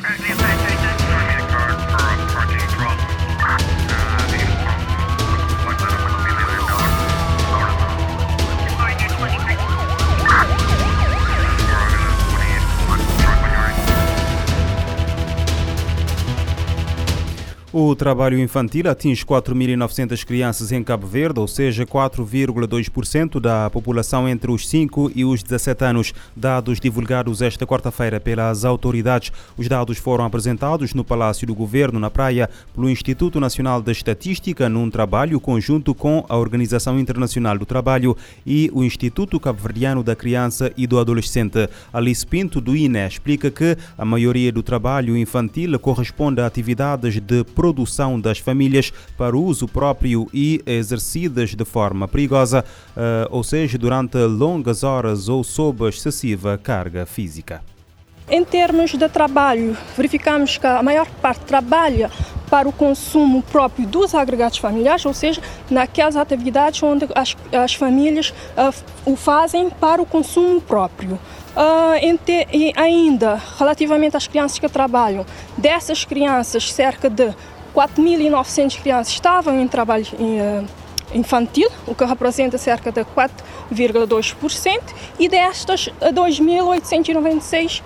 Right. O trabalho infantil atinge 4.900 crianças em Cabo Verde, ou seja, 4,2% da população entre os 5 e os 17 anos. Dados divulgados esta quarta-feira pelas autoridades. Os dados foram apresentados no Palácio do Governo, na Praia, pelo Instituto Nacional de Estatística, num trabalho conjunto com a Organização Internacional do Trabalho e o Instituto Cabo-Verdiano da Criança e do Adolescente. Alice Pinto, do INE, explica que a maioria do trabalho infantil corresponde a atividades de produção das famílias para uso próprio e exercidas de forma perigosa, uh, ou seja, durante longas horas ou sob excessiva carga física. Em termos de trabalho, verificamos que a maior parte trabalha para o consumo próprio dos agregados familiares, ou seja, naquelas atividades onde as, as famílias uh, o fazem para o consumo próprio. Uh, te, e ainda, relativamente às crianças que trabalham, dessas crianças, cerca de 4.900 crianças estavam em trabalho uh, infantil, o que representa cerca de 4,2%, e destas, 2.896 uh,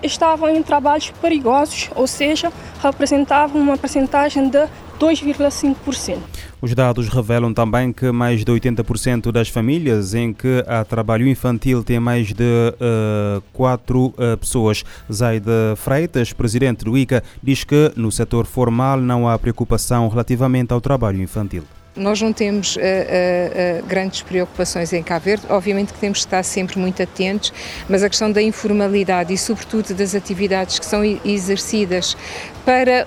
estavam em trabalhos perigosos, ou seja, representavam uma percentagem de 2,5%. Os dados revelam também que mais de 80% das famílias em que há trabalho infantil têm mais de uh, quatro uh, pessoas. Zaide Freitas, presidente do ICA, diz que no setor formal não há preocupação relativamente ao trabalho infantil. Nós não temos uh, uh, grandes preocupações em Cabo Verde, obviamente que temos que estar sempre muito atentos, mas a questão da informalidade e, sobretudo, das atividades que são exercidas para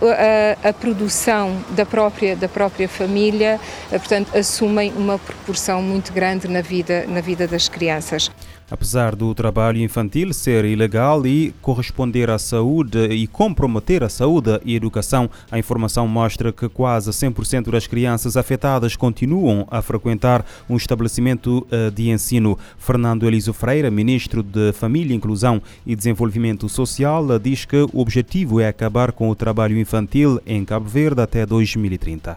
a, a produção da própria, da própria família, portanto, assumem uma proporção muito grande na vida, na vida das crianças. Apesar do trabalho infantil ser ilegal e corresponder à saúde e comprometer a saúde e educação, a informação mostra que quase 100% das crianças afetadas continuam a frequentar um estabelecimento eh, de ensino. Fernando Eliso Freire, ministro de Família, Inclusão e Desenvolvimento Social, diz que o objetivo é acabar com o trabalho infantil em Cabo Verde até 2030.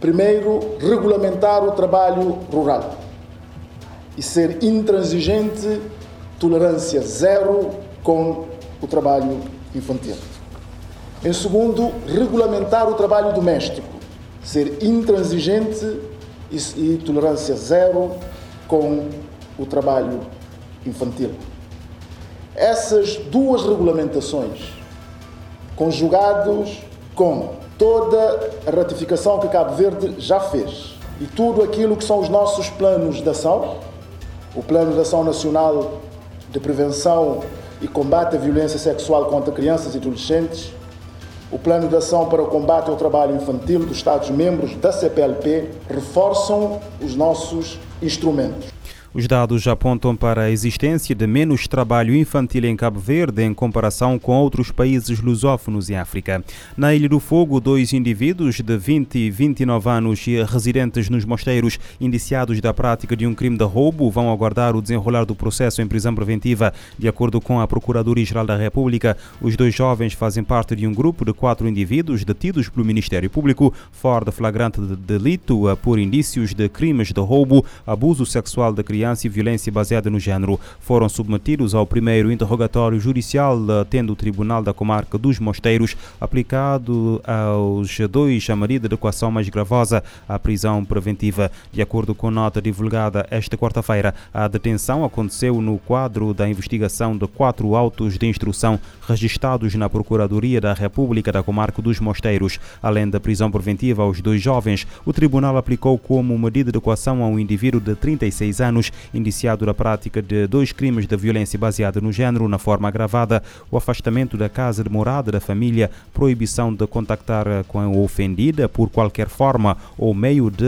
Primeiro, regulamentar o trabalho rural e ser intransigente, tolerância zero com o trabalho infantil. Em segundo, regulamentar o trabalho doméstico, ser intransigente e, e tolerância zero com o trabalho infantil. Essas duas regulamentações, conjugados com toda a ratificação que Cabo Verde já fez e tudo aquilo que são os nossos planos de ação, o Plano de Ação Nacional de Prevenção e Combate à Violência Sexual contra Crianças e Adolescentes, o Plano de Ação para o Combate ao Trabalho Infantil dos Estados-membros da CPLP reforçam os nossos instrumentos. Os dados apontam para a existência de menos trabalho infantil em Cabo Verde em comparação com outros países lusófonos em África. Na Ilha do Fogo, dois indivíduos de 20 e 29 anos residentes nos mosteiros indiciados da prática de um crime de roubo vão aguardar o desenrolar do processo em prisão preventiva. De acordo com a Procuradoria-Geral da República, os dois jovens fazem parte de um grupo de quatro indivíduos detidos pelo Ministério Público fora de flagrante de delito por indícios de crimes de roubo, abuso sexual de crianças criança e violência baseada no género foram submetidos ao primeiro interrogatório judicial, tendo o Tribunal da Comarca dos Mosteiros aplicado aos dois a medida de equação mais gravosa, a prisão preventiva. De acordo com nota divulgada esta quarta-feira, a detenção aconteceu no quadro da investigação de quatro autos de instrução registrados na Procuradoria da República da Comarca dos Mosteiros. Além da prisão preventiva aos dois jovens, o tribunal aplicou como medida de equação a um indivíduo de 36 anos indiciado da prática de dois crimes de violência baseada no género na forma agravada, o afastamento da casa de morada da família, proibição de contactar com a ofendida por qualquer forma ou meio de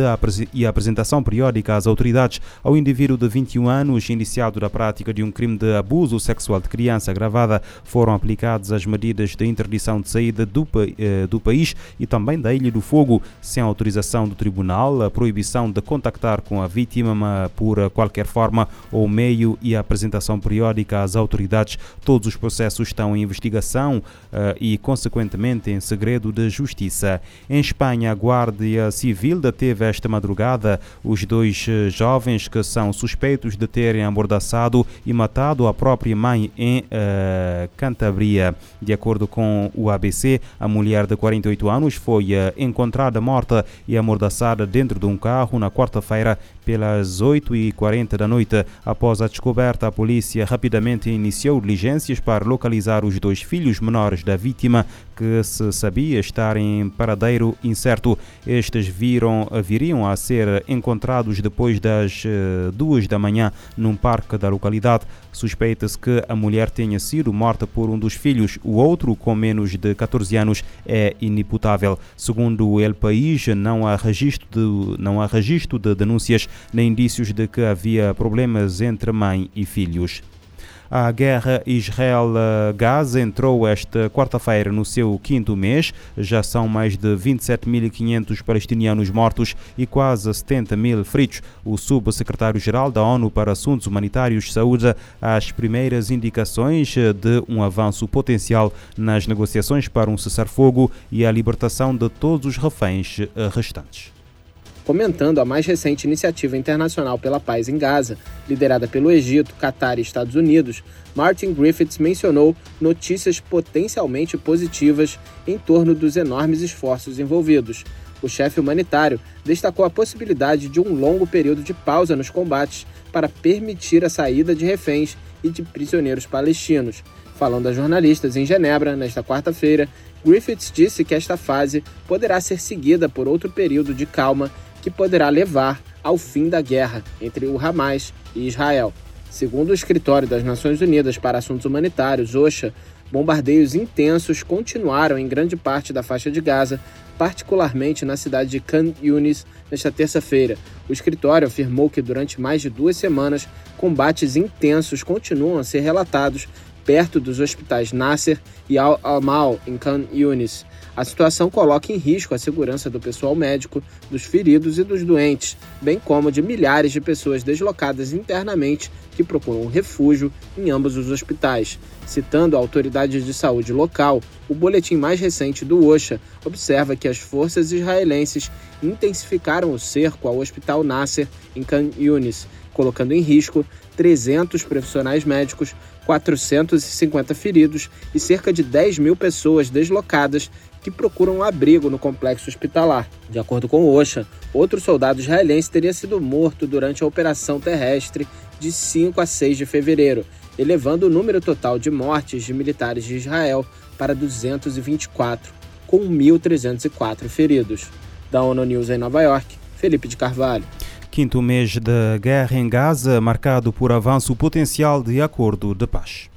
e apresentação periódica às autoridades ao indivíduo de 21 anos indiciado da prática de um crime de abuso sexual de criança agravada, foram aplicadas as medidas de interdição de saída do, eh, do país e também da Ilha do Fogo, sem autorização do tribunal, a proibição de contactar com a vítima por qualquer qualquer forma ou meio e a apresentação periódica às autoridades. Todos os processos estão em investigação uh, e, consequentemente, em segredo de justiça. Em Espanha, a Guardia Civil deteve esta madrugada os dois uh, jovens que são suspeitos de terem amordaçado e matado a própria mãe em uh, Cantabria. De acordo com o ABC, a mulher de 48 anos foi encontrada morta e amordaçada dentro de um carro na quarta-feira pelas 8h40 da noite. Após a descoberta, a polícia rapidamente iniciou diligências para localizar os dois filhos menores da vítima, que se sabia estar em paradeiro incerto. Estes viram, viriam a ser encontrados depois das eh, duas da manhã num parque da localidade. Suspeita-se que a mulher tenha sido morta por um dos filhos. O outro, com menos de 14 anos, é inimputável. Segundo o El País, não há registro de, não há registro de denúncias nem indícios de que havia problemas entre mãe e filhos. A guerra Israel-Gaza entrou esta quarta-feira no seu quinto mês. Já são mais de 27.500 palestinianos mortos e quase 70 mil feridos. O subsecretário-geral da ONU para Assuntos Humanitários saúda as primeiras indicações de um avanço potencial nas negociações para um cessar-fogo e a libertação de todos os reféns restantes comentando a mais recente iniciativa internacional pela paz em Gaza, liderada pelo Egito, Catar e Estados Unidos, Martin Griffiths mencionou notícias potencialmente positivas em torno dos enormes esforços envolvidos. O chefe humanitário destacou a possibilidade de um longo período de pausa nos combates para permitir a saída de reféns e de prisioneiros palestinos. Falando a jornalistas em Genebra nesta quarta-feira, Griffiths disse que esta fase poderá ser seguida por outro período de calma que poderá levar ao fim da guerra entre o Hamas e Israel. Segundo o Escritório das Nações Unidas para Assuntos Humanitários, OSHA, bombardeios intensos continuaram em grande parte da faixa de Gaza, particularmente na cidade de Khan Yunis, nesta terça-feira. O escritório afirmou que durante mais de duas semanas, combates intensos continuam a ser relatados perto dos hospitais Nasser e Al-Amal, em Khan Yunis. A situação coloca em risco a segurança do pessoal médico, dos feridos e dos doentes, bem como de milhares de pessoas deslocadas internamente que procuram refúgio em ambos os hospitais. Citando a autoridade de saúde local, o boletim mais recente do OSHA observa que as forças israelenses intensificaram o cerco ao Hospital Nasser em Khan Yunis, colocando em risco 300 profissionais médicos, 450 feridos e cerca de 10 mil pessoas deslocadas que procuram um abrigo no complexo hospitalar. De acordo com OSHA, outro soldado israelense teria sido morto durante a operação terrestre de 5 a 6 de fevereiro, elevando o número total de mortes de militares de Israel para 224, com 1.304 feridos. Da ONU News em Nova York, Felipe de Carvalho. Quinto mês da guerra em Gaza, marcado por avanço potencial de acordo de paz.